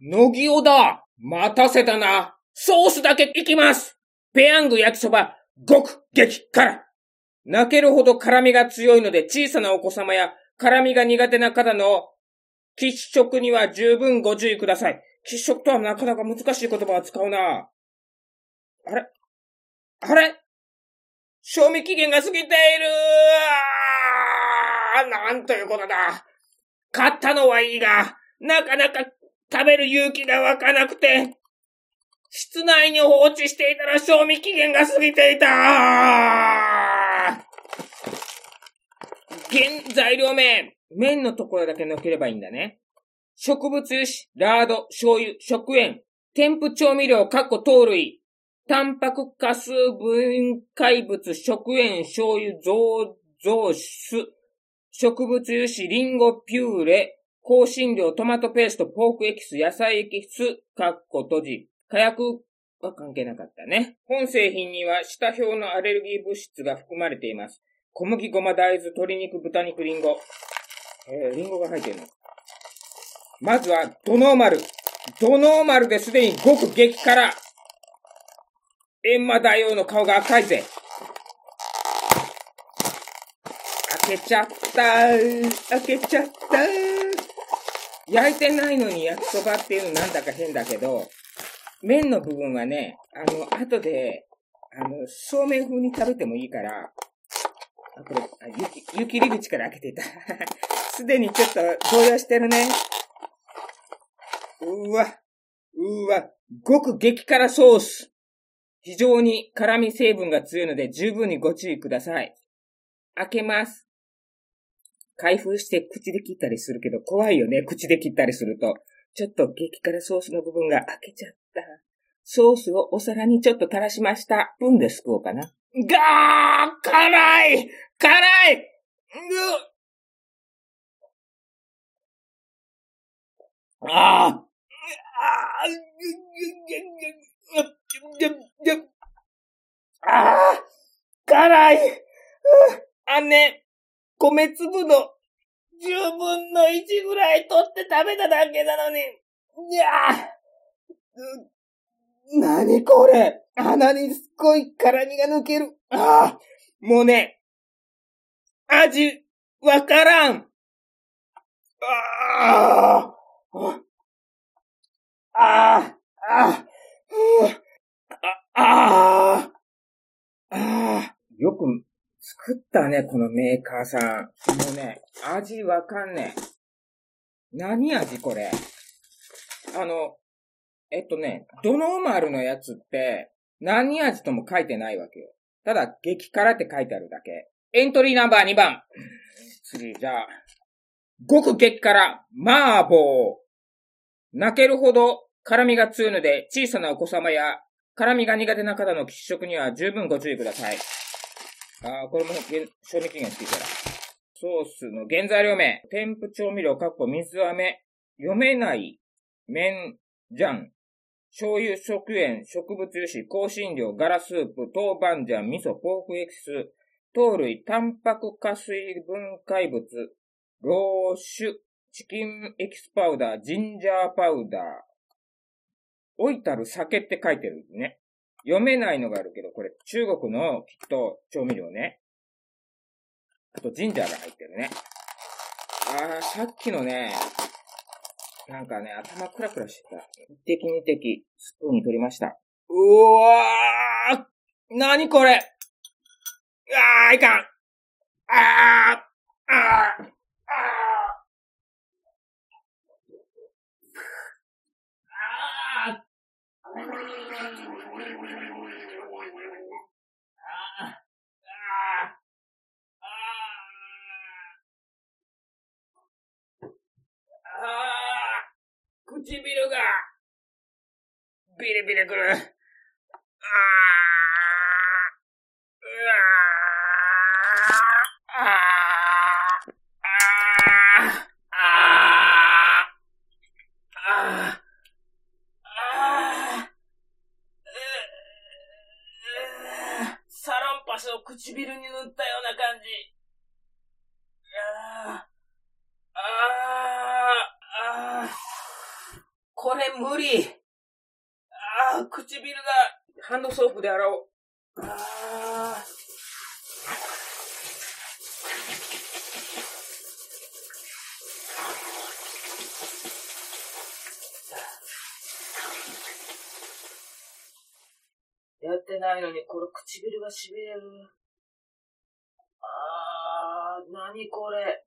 乃木尾だ。待たせたな。ソースだけいきます。ペヤング焼きそば、極激辛。泣けるほど辛みが強いので小さなお子様や辛みが苦手な方の喫食には十分ご注意ください。喫食とはなかなか難しい言葉を使うな。あれ？あれ？賞味期限が過ぎている。なんということだ。買ったのはいいが、なかなか食べる勇気が湧かなくて、室内に放置していたら賞味期限が過ぎていた原材料名、麺のところだけ抜ければいいんだね。植物油脂、ラード、醤油、食塩、添付調味料、かっこ糖類、タンパク化数分解物、食塩、醤油、増増酒、植物油脂、リンゴピューレ、香辛料、トマトペースト、ポークエキス、野菜エキス、かっこ閉じ。火薬は関係なかったね。本製品には下表のアレルギー物質が含まれています。小麦、ごま、大豆、鶏肉、豚肉、リンゴ。えー、リンゴが入ってるの。まずは、ドノーマル。ドノーマルですでにごく激辛。閻魔大王の顔が赤いぜ。開けちゃった開けちゃった焼いてないのに焼きそばっていうのなんだか変だけど、麺の部分はね、あの、後で、あの、そうめん風に食べてもいいから、あ、これ、あ雪、雪入り口から開けていた。すでにちょっと動揺してるね。うわ、うわ、ごく激辛ソース。非常に辛味成分が強いので十分にご注意ください。開けます。開封して口で切ったりするけど怖いよね。口で切ったりすると。ちょっと激辛ソースの部分が開けちゃった。ソースをお皿にちょっと垂らしました。分ですくおうかな。がー辛い辛いああああ辛いあね、米粒の10分の1ぐらい取って食べただけなのに、いやなにこれ。鼻にすっごい辛みが抜ける。ああもうね、味、わからん。ああああああよく作ったね、このメーカーさん。もうね、味わかんねえ。何味これ？あの、えっとね、ドノーマルのやつって、何味とも書いてないわけよ。ただ、激辛って書いてあるだけ。エントリーナンバー2番。次、じゃあ、ごく激辛、麻婆。泣けるほど辛みが強いので、小さなお子様や辛みが苦手な方の喫食には十分ご注意ください。ああこれも賞味期限ついたら。ソースの原材料名。添付調味料、かっこ水飴。読めない麺醤。醤油、食塩、植物油脂、香辛料、ガラスープ、豆板醤、味噌、ポークエキス、糖類、タンパク化水分解物、老酒、チキンエキスパウダー、ジンジャーパウダー、老いたる酒って書いてるね。読めないのがあるけど、これ中国のきっと調味料ね。あとジンジャーが入ってるね。あー、さっきのね、なんかね、頭クラクラしてた。一滴二滴、スプーンに取りました。うわーなにこれあー、いかんあーあー唇が、ビリビリくる。ああ、うわあ、ああ、ああ、あサロンパスを唇に塗ったような感じ。これ無理。ああ、唇が、ハンドソープで洗おう。ああ。やってないのに、これ唇が痺れる。あー、なにこれ。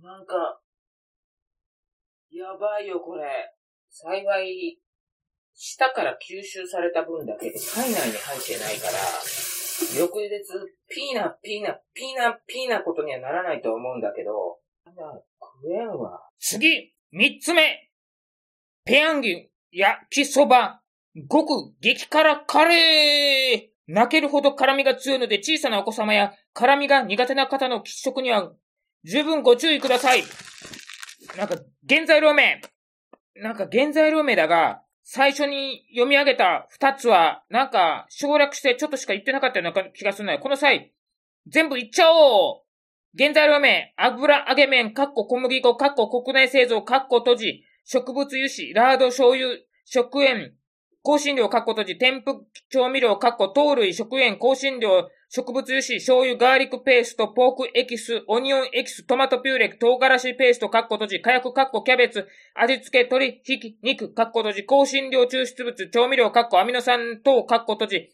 なんか、やばいよ、これ。幸い、舌から吸収された分だけで体内に入ってないから、翌日、ピーナ、ピーナ、ピーナ、ピーナことにはならないと思うんだけど、食えんわ。次三つ目ペヤンギ焼きそばごく激辛カレー泣けるほど辛味が強いので小さなお子様や辛味が苦手な方の喫食には十分ご注意ください。なんか、原材料名。なんか原材料名だが、最初に読み上げた二つは、なんか省略してちょっとしか言ってなかったような気がするのよ。この際、全部言っちゃおう。原材料名、油揚げ麺、かっこ小麦粉、かっこ国内製造、かっこ閉じ、植物油脂、ラード醤油、食塩、香辛料、かっこ閉じ、添付調味料、かっこ糖類、食塩、香辛料、植物油脂、醤油、ガーリックペースト、ポークエキス、オニオンエキス、トマトピューレ、唐辛子ペースト、かっこ閉じ、火薬、かっこキャベツ、味付け、鶏、ひき、肉、かっこ閉じ、香辛料、抽出物、調味料、かっこアミノ酸等、かっこ閉じ、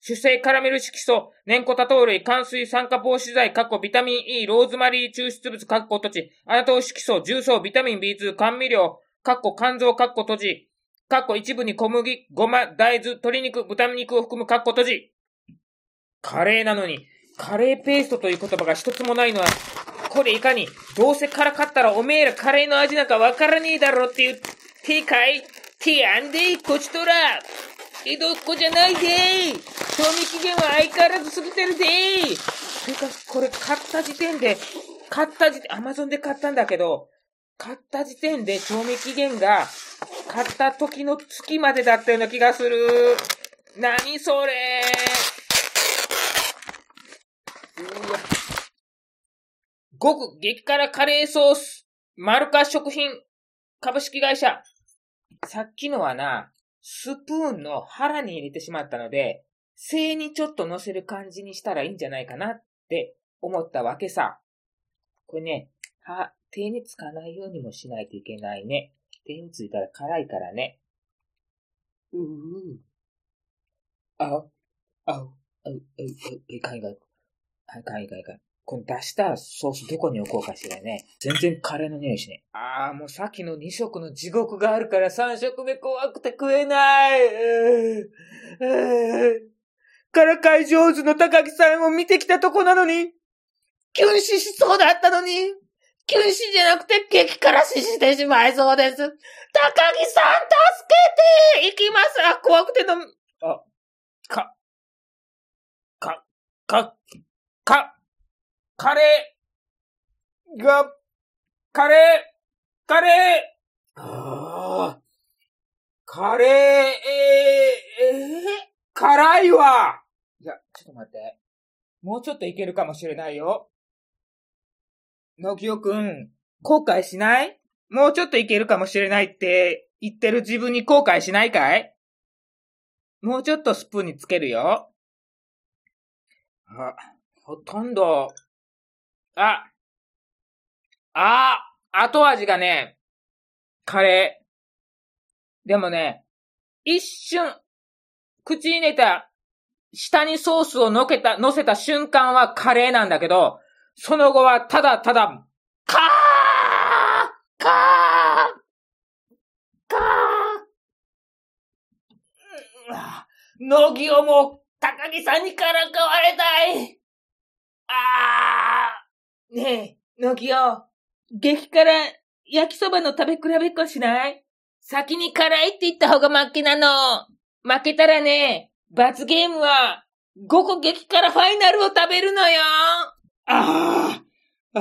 主成カラメル色素、粘固多糖類、乾水酸化防止剤、かっこビタミン E、ローズマリー抽出物、かっこ閉じ、アナトウ色素、重曹、ビタミン B2、甘味料、かっこ肝臓、かっこ閉じ、かっこ一部に小麦、ごま、大豆、鶏肉、豚肉を含むかっこ閉じ。カレーなのに、カレーペーストという言葉が一つもないのは、これいかに、どうせ辛かったらおめえらカレーの味なんかわからねえだろっていう、てかい、てあんでいこちとら。江戸っ子じゃないで賞味期限は相変わらず過ぎてるでてか、これ買った時点で、買った時点、アマゾンで買ったんだけど、買った時点で賞味期限が買った時の月までだったような気がする。何それうわ。ごく激辛カレーソース、マルカ食品、株式会社。さっきのはな、スプーンの腹に入れてしまったので、背にちょっと乗せる感じにしたらいいんじゃないかなって思ったわけさ。これね、は、手につかないようにもしないといけないね。手についたら辛いからね。ううあ、あ、あ、あ、あ、いかんいかん。はい、かんいかんいかん。この出したソースどこに置こうかしらね。全然カレーの匂いしね。ああ、もうさっきの2食の地獄があるから3食目怖くて食えない。からかい上手の高木さんを見てきたとこなのに、キュン死しそうだったのに、キュン死じゃなくて激辛死してしまいそうです。高木さん助けて行きます。あ、怖くての、あ、か、か、か、か、カレー。が、カレー、カレー、ああ、カレー、えー、えー、辛いわ。いや、ちょっと待って。もうちょっといけるかもしれないよ。のきおくん、後悔しない？もうちょっといけるかもしれないって言ってる自分に後悔しないかい？もうちょっとスプーンにつけるよ。あ、ほとんど、あ、あ、後味がね、カレー。でもね、一瞬、口に入れた、下にソースをのけた、乗せた瞬間はカレーなんだけど、その後はただただ、カーカーカー。のぎをも高木さんにからかわれたい。あーねえ、のぎお、激辛焼きそばの食べ比べっこしない？先に辛いって言った方が負けなの。負けたらね、罰ゲームは、5個激辛ファイナルを食べるのよ。ああ、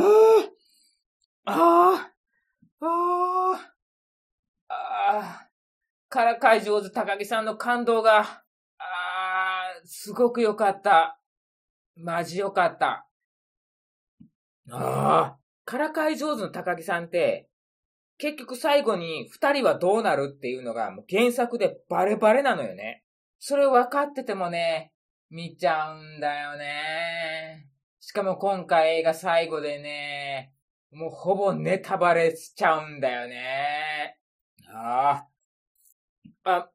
ああ、ああ、ああ、からかい上手高木さんの感動が、ああ、すごく良かった。マジ良かった。ああ、からかい上手の高木さんって、結局最後に二人はどうなるっていうのがもう原作でバレバレなのよね。それ分かっててもね、見ちゃうんだよね。しかも今回映画最後でね、もうほぼネタバレしちゃうんだよね。ああ。あ、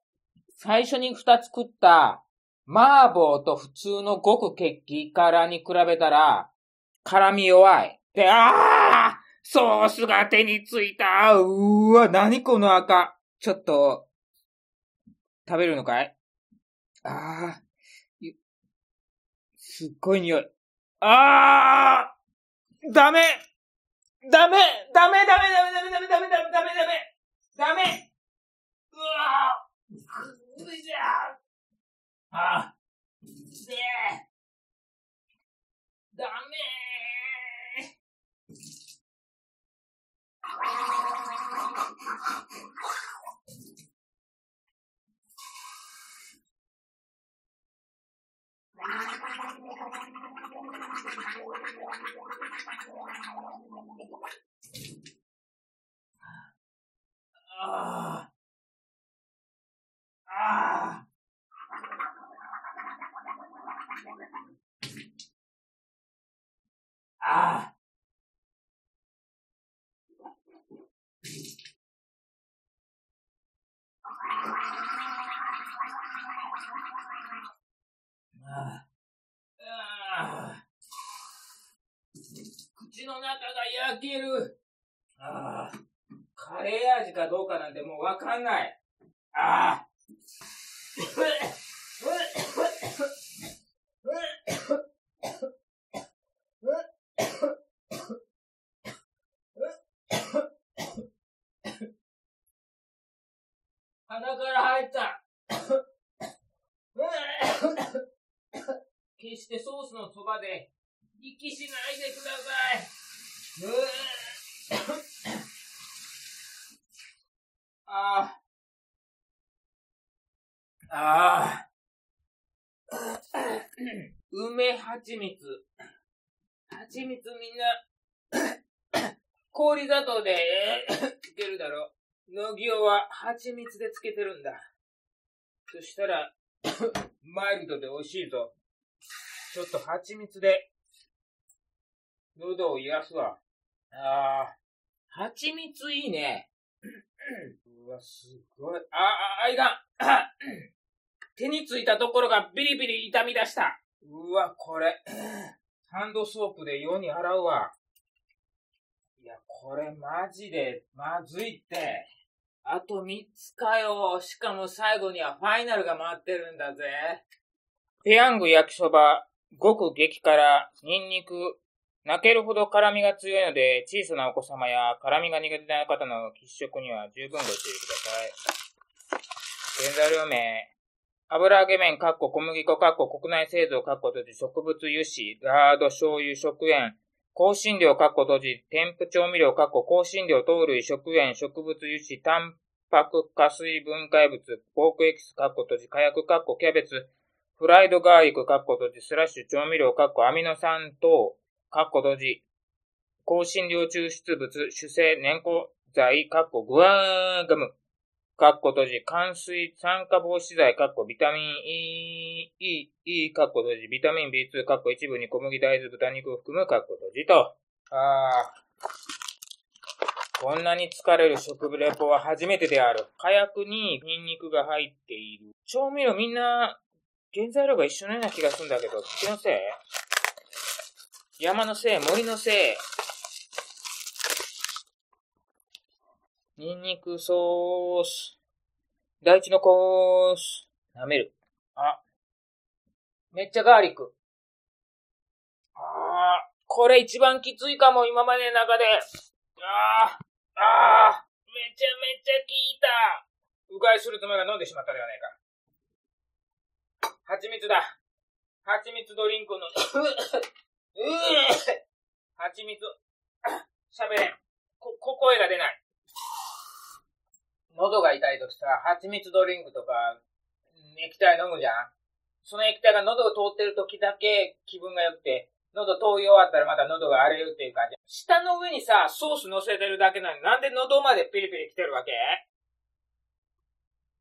最初に二つ食った麻婆と普通のごく激辛に比べたら、辛み弱い。で、ああソースが手についたうーわ、何この赤。ちょっと、食べるのかい？ああ、すっごい匂い。ああダメ。ダメダメダメダメダメダメダメダメダメダメ。ダメうわうじゃあでダメああ。ああ。ああ。ああ口の中が焼ける。ああ。カレー味かどうかなんてもうわかんない。ああ。鼻から入った。決してソースのそばで息しないでください。ああ。ああ。梅蜂蜜。蜂蜜みんな、氷砂糖でつけるだろう。野際は蜂蜜でつけてるんだ。そしたら、マイルドで美味しいぞ。ちょっと蜂蜜で、喉を癒すわ。ああ、蜂蜜いいね。うわ、すごい。あ、あ、あいが 手についたところがビリビリ痛み出した。うわ、これ、ハンドソープで世に洗うわ。いや、これマジでまずいって。あと3つかよ。しかも最後にはファイナルが待ってるんだぜ。ペヤング焼きそば、ごく激辛、ニンニク、泣けるほど辛みが強いので、小さなお子様や辛みが苦手な方の喫食には十分ご注意ください。原材料名、油揚げ麺、かっこ小麦粉、かっこ国内製造、かっこ閉じ、植物油脂、ラード、醤油、食塩、香辛料、かっこ閉じ、添付調味料、かっこ香辛料、糖類、食塩、植物油脂、タンパク、加水分解物、ポークエキス、かっこ閉じ、火薬、かっこキャベツ、フライドガーリック、かっこ閉じ、スラッシュ調味料、かっこアミノ酸等、かっこ閉じ、香辛料抽出物、主成、粘固剤、かっこグアーガム、かっこ閉じ、冠水、酸化防止剤、かっこビタミン E、E、E、かっこ閉じ、ビタミン B2、かっこ一部に小麦、大豆、豚肉を含む、かっこ閉じと。ああ。こんなに疲れる食レポは初めてである。火薬にニンニクが入っている。調味料みんな、原材料が一緒のような気がするんだけど、気のせい？山のせい、森のせい。ニンニクソース。大地のコース。舐める。あ。めっちゃガーリック。ああ、これ一番きついかも、今までの中で。ああ、ああ、めちゃめちゃ効いた。うがいするつもりが飲んでしまったではないか。蜂蜜だ。蜂蜜ドリンクの、うぅ蜂蜜、喋れん。こ、こ、声が出ない。喉が痛いときさ、蜂蜜ドリンクとか、液体飲むじゃんその液体が喉を通ってるときだけ気分が良くて、喉通い終わったらまた喉が荒れるっていう感じ。舌の上にさ、ソース乗せてるだけなのになんで喉までピリピリ来てるわけ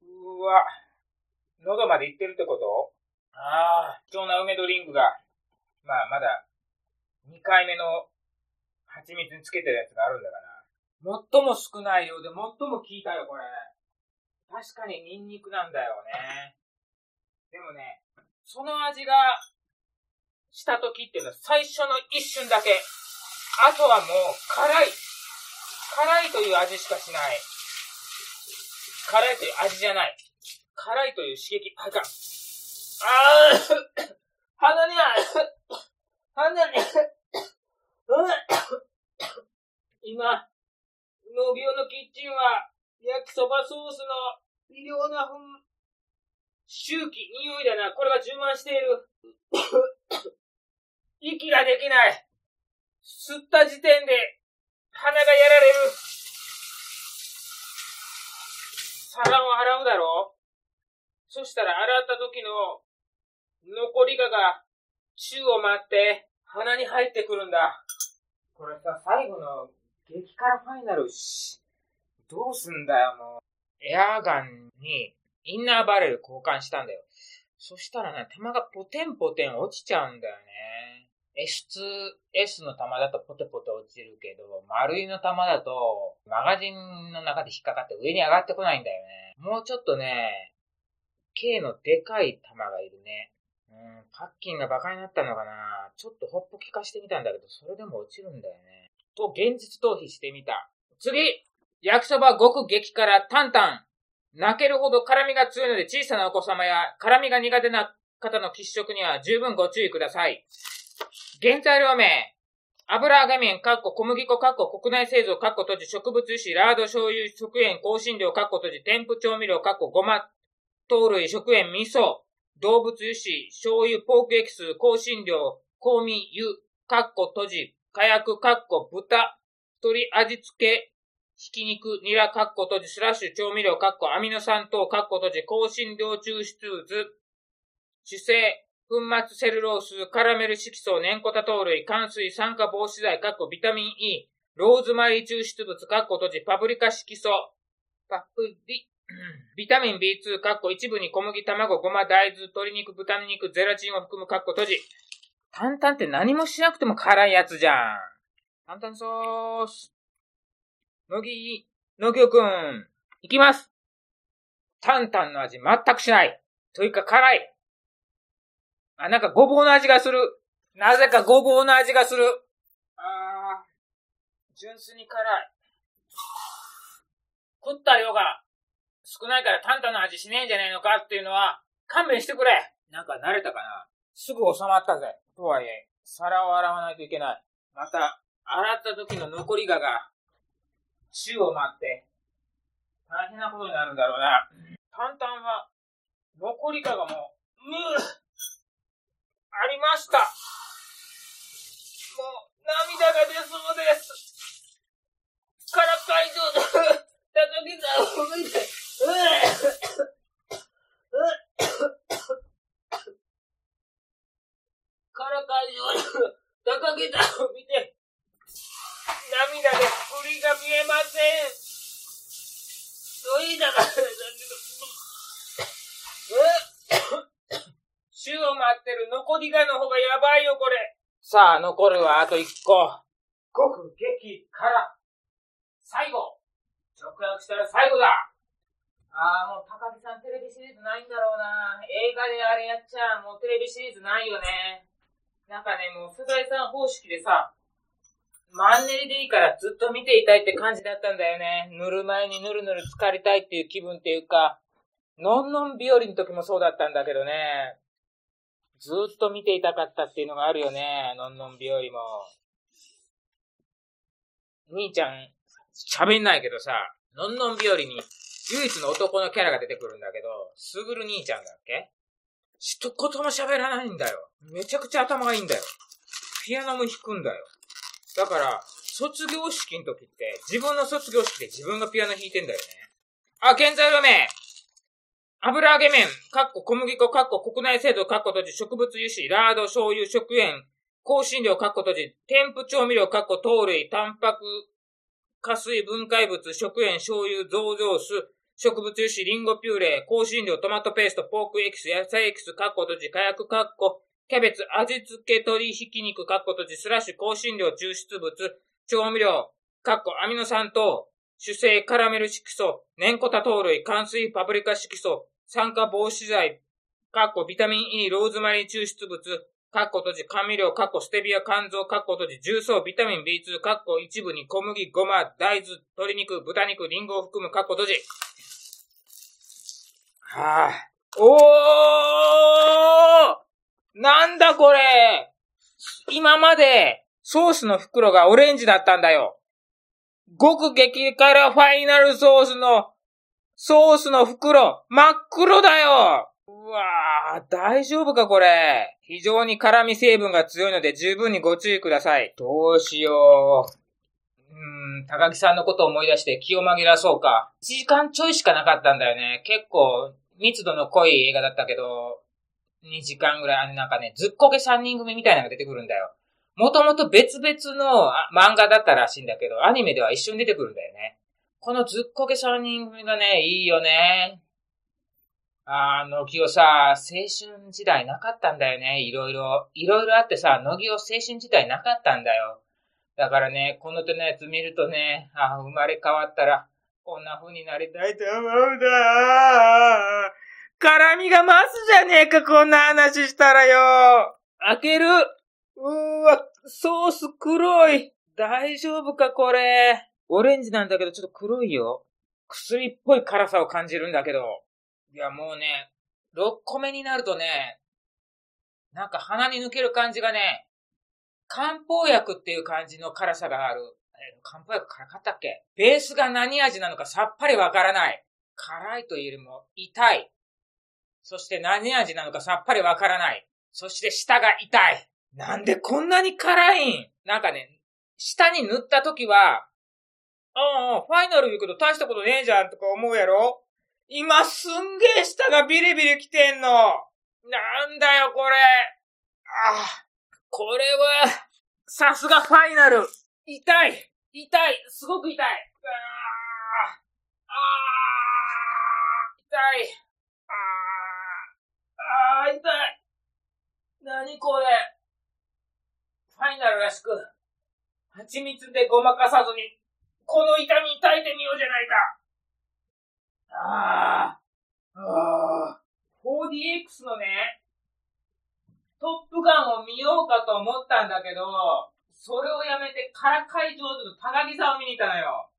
うわ。喉まで行ってるってことああ、貴重な梅ドリンクが、まあまだ、2回目の蜂蜜につけてるやつがあるんだかな。最も少ないようで最も効いたよ、これ。確かにニンニクなんだよね。でもね、その味がした時っていうのは最初の一瞬だけ。あとはもう辛い。辛いという味しかしない。辛いという味じゃない。辛いという刺激。あかん。あー鼻にあ鼻に今、農業のキッチンは焼きそばソースの微量なふん、周期、匂いだな。これが充満している。息ができない。吸った時点で鼻がやられる。皿を洗うだろうそしたら洗った時の残りがが宙を舞って鼻に入ってくるんだ。これさ、最後の激辛ファイナルし、どうすんだよもう。エアガンにインナーバレル交換したんだよ。そしたらね、弾がポテンポテン落ちちゃうんだよね。S2S の弾だとポテポテ落ちるけど、丸いの弾だと、マガジンの中で引っかかって上に上がってこないんだよね。もうちょっとね、K のでかい弾がいるね。うん、パッキンがバカになったのかな？ちょっとホップ効かしてみたんだけど、それでも落ちるんだよね。と、現実逃避してみた。次焼きそば極激辛タンタン。泣けるほど辛みが強いので小さなお子様や辛みが苦手な方の喫食には十分ご注意ください。原材料名。油揚げ麺、かっこ小麦粉、かっこ国内製造、かっこ閉じ、植物油脂、ラード醤油、食塩、香辛料、かっこ閉じ、添付調味料、かっこごま、糖類、食塩、味噌、動物油脂、醤油、ポークエキス、香辛料、香味、油、かっこ閉じ、火薬、かっこ豚、鶏味付け、ひき肉、ニラ、かっこ閉じ、スラッシュ、調味料、かっこアミノ酸等、かっこ閉じ、香辛料抽出物、主成、粉末セルロース、カラメル色素、粘固多糖類、乾水、酸化防止剤、かっこビタミン E、ローズマリー抽出物、かっこ閉じ、パプリカ色素、パプリ、ビタミン B2、かっこ一部に小麦、卵、ごま、大豆、鶏肉、豚肉、ゼラチンを含む、かっこ閉じ。担々って何もしなくても辛いやつじゃん。担々ソース。乃木、乃木くん、いきます。タンタンの味全くしない。というか辛い。あ、なんかごぼうの味がする。なぜかごぼうの味がする。あー、純粋に辛い。食った量が少ないからタンタの味しねえんじゃねえのかっていうのは勘弁してくれ。なんか慣れたかなすぐ収まったぜ。とはいえ、皿を洗わないといけない。また、洗った時の残りがが宙を待って、大変なことになるんだろうな。タンタンは、残りかがもう、むーありました。もう、涙が出そうです。からかい上で、高木さんを見て、うからかい上で、高木さんを見て、涙で振りが見えません。そういいだからだけど、週を待ってる。残りがの方がやばいよ、これ。さあ、残る。はあと一個。極激辛。最後。直訳したら最後だ。ああ、もう高木さんテレビシリーズないんだろうな。映画であれやっちゃもうテレビシリーズないよね。なんかね、もう世代さん方式でさ、マンネリでいいからずっと見ていたいって感じだったんだよね。塗る前にぬるぬる浸かりたいっていう気分っていうか、のんのん日和の時もそうだったんだけどね。ずっと見ていたかったっていうのがあるよね。のんのん日和も。兄ちゃん、喋んないけどさ、のんのん日和に唯一の男のキャラが出てくるんだけど、すぐる兄ちゃんだっけ？一言も喋らないんだよ。めちゃくちゃ頭がいいんだよ。ピアノも弾くんだよ。だから、卒業式の時って、自分の卒業式で自分がピアノ弾いてんだよね。あ、現在の名油揚げ麺、かっこ小麦粉、かっこ国内製造、かっこ閉じ、植物油脂、ラード、醤油、食塩、香辛料、かっこ閉じ、添付調味料、かっこ糖類、タンパク、加水、分解物、食塩、醤油、増上酢、植物油脂、リンゴピューレ、香辛料、トマトペースト、ポークエキス、野菜エキス、かっこ閉じ、火薬、かっこ、キャベツ、味付け、鶏ひき肉、かっこ閉じ、スラッシュ、香辛料、抽出物、調味料、かっこ、アミノ酸等、主成、カラメル色素、粘固多糖類、乾水、パプリカ色素、酸化防止剤、かっこ、ビタミン E、ローズマリー抽出物、かっこ閉じ、甘味料、かっこ、ステビア、肝臓、かっこ閉じ、重曹、ビタミン B2、かっこ、一部に小麦、ごま、大豆、鶏肉、豚肉、リンゴを含む、かっこ閉じ。はぁ、あ、おーなんだこれ今まで、ソースの袋がオレンジだったんだよ。極激辛ファイナルソースの、ソースの袋、真っ黒だようわぁ、大丈夫かこれ。非常に辛味成分が強いので十分にご注意ください。どうしよう。うーん、高木さんのことを思い出して気を紛らそうか。1時間ちょいしかなかったんだよね。結構、密度の濃い映画だったけど、2時間ぐらい、あのなんかね、ずっこけ3人組みたいなのが出てくるんだよ。もともと別々の漫画だったらしいんだけど、アニメでは一緒に出てくるんだよね。このずっこけ3人組がね、いいよね。あの、ぎをさ、青春時代なかったんだよね。いろいろ。いろいろあってさ、乃木を青春時代なかったんだよ。だからね、この手のやつ見るとね、あ生まれ変わったら、こんな風になりたいと思うんだ。辛みが増すじゃねえか、こんな話したらよ。開ける。うーわ、ソース黒い。大丈夫か、これ。オレンジなんだけど、ちょっと黒いよ。薬っぽい辛さを感じるんだけど。いや、もうね、6個目になるとね、なんか鼻に抜ける感じがね、漢方薬っていう感じの辛さがある。え漢方薬辛かったっけ？ベースが何味なのかさっぱりわからない。辛いというよりも痛い。そして何味なのかさっぱりわからない。そして舌が痛い。なんでこんなに辛いん？なんかね、舌に塗った時は、ああ、ファイナル言うけど大したことねえじゃんとか思うやろ？今すんげえ舌がビリビリ来てんの。なんだよこれ。ああ、これは、さすがファイナル。痛い。痛い。すごく痛い。ああ、ああ、痛い。ああ、ああ、痛い。なにこれ。ファイナルらしく、蜂蜜でごまかさずに、この痛み耐えてみようじゃないか。ああ、ああ、4DX のね、トップガンを見ようかと思ったんだけど、それをやめてからかい上手の高木さんを見に行ったのよ。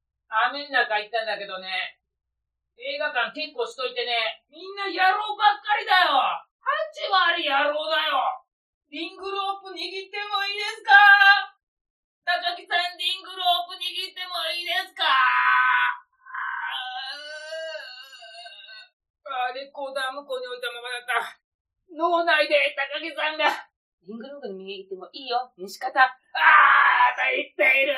雨の中行ったんだけどね、映画館結構しといてね、みんな野郎ばっかりだよ !8 割野郎だよ。リングロープ握ってもいいですか？高木さんリングロープ握ってもいいですか？レコーダー向こうに置いたままだった。脳内で高木さんが、リングロープに握ってもいいよ、西方。あーと言っている。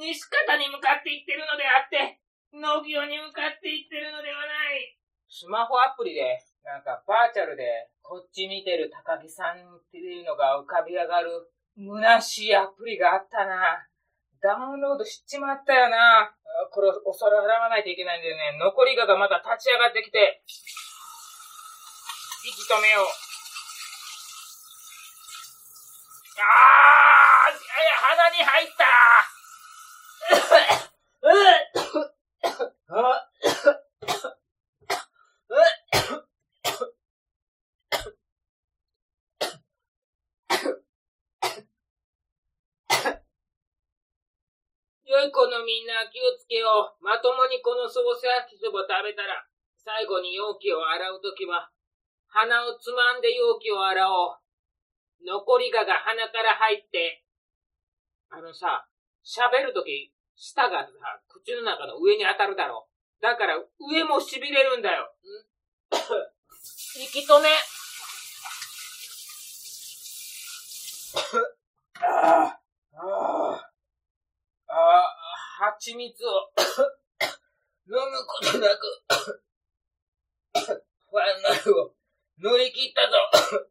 西方に向かって言ってるのであって、農業に向かって言ってるのではない。スマホアプリで、なんかバーチャルで、こっち見てる高木さんっていうのが浮かび上がる、虚しいアプリがあったな。ダウンロードしちまったよな。これ、お皿洗わないといけないんだよね。残りががまた立ち上がってきて、息止めよう。あー鼻に入った良い子のみんな気をつけよう。まともにこのソース焼きそば食べたら、最後に容器を洗うときは、鼻をつまんで容器を洗おう。残りがが鼻から入って、あのさ、喋るとき、舌がさ、口の中の上に当たるだろう。だから、上も痺れるんだよ。息止め。あ、ああ。あああ、蜂蜜を 飲むことなくファンナルを乗り切ったぞ。